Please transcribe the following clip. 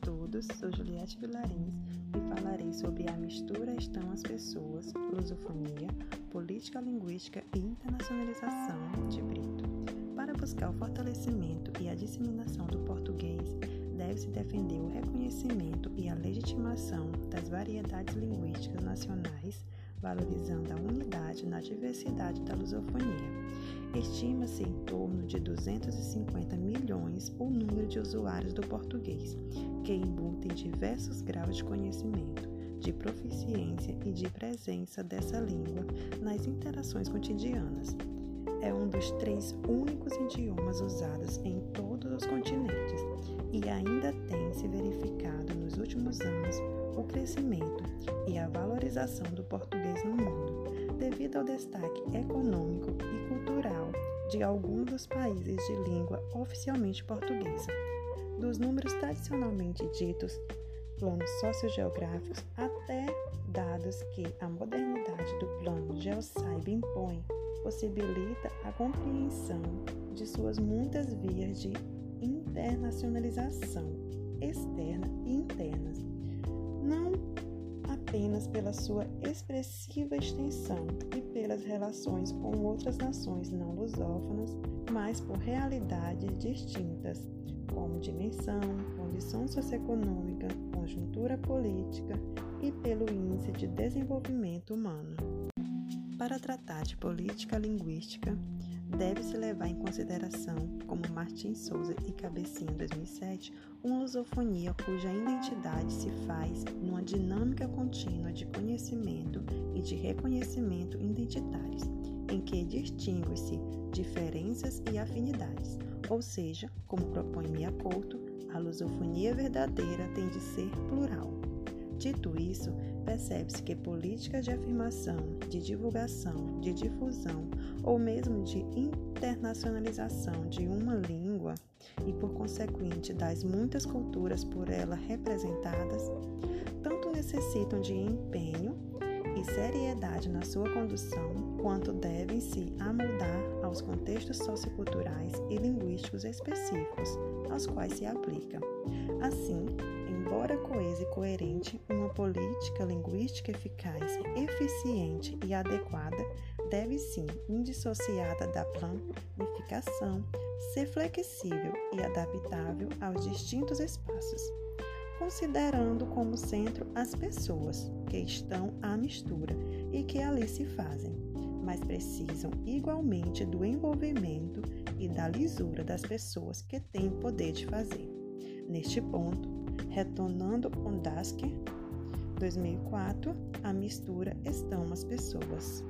todos, sou Juliette Vilarins e falarei sobre a mistura estão as pessoas, lusofonia, política linguística e internacionalização de Brito. Para buscar o fortalecimento e a disseminação do português, deve-se defender o reconhecimento e a legitimação das variedades linguísticas nacionais valorizando a unidade na diversidade da lusofonia. Estima-se em torno de 250 milhões o número de usuários do português, que embutem diversos graus de conhecimento, de proficiência e de presença dessa língua nas interações cotidianas. É um dos três únicos idiomas usados em todos os continentes e ainda tem se verificado nos últimos anos o crescimento valorização do português no mundo, devido ao destaque econômico e cultural de alguns dos países de língua oficialmente portuguesa. Dos números tradicionalmente ditos planos sociogeográficos até dados que a modernidade do plano GeoScibe impõe, possibilita a compreensão de suas muitas vias de internacionalização externa e internas, não apenas pela sua expressiva extensão e pelas relações com outras nações não lusófonas, mas por realidades distintas, como dimensão, condição socioeconômica, conjuntura política e pelo índice de desenvolvimento humano. Para tratar de política linguística, deve-se levar em consideração, como Martins Souza e Cabecinha 2007, uma lusofonia cuja identidade se faz numa dinâmica contínua de conhecimento e de reconhecimento identitários, em que distinguem-se diferenças e afinidades, ou seja, como propõe Mia Couto, a lusofonia verdadeira tem de ser plural. Dito isso, percebe-se que políticas de afirmação, de divulgação, de difusão ou mesmo de internacionalização de uma língua e, por consequente, das muitas culturas por ela representadas, tanto necessitam de empenho e seriedade na sua condução, quanto devem se amoldar aos contextos socioculturais e linguísticos específicos aos quais se aplica. Assim, embora coesa e coerente, uma política linguística eficaz, eficiente e adequada deve sim, indissociada da planificação, ser flexível e adaptável aos distintos espaços, considerando como centro as pessoas que estão à mistura e que ali se fazem, mas precisam igualmente do envolvimento e da lisura das pessoas que têm poder de fazer. Neste ponto, retornando Ondasker, 2004, a mistura estão as pessoas.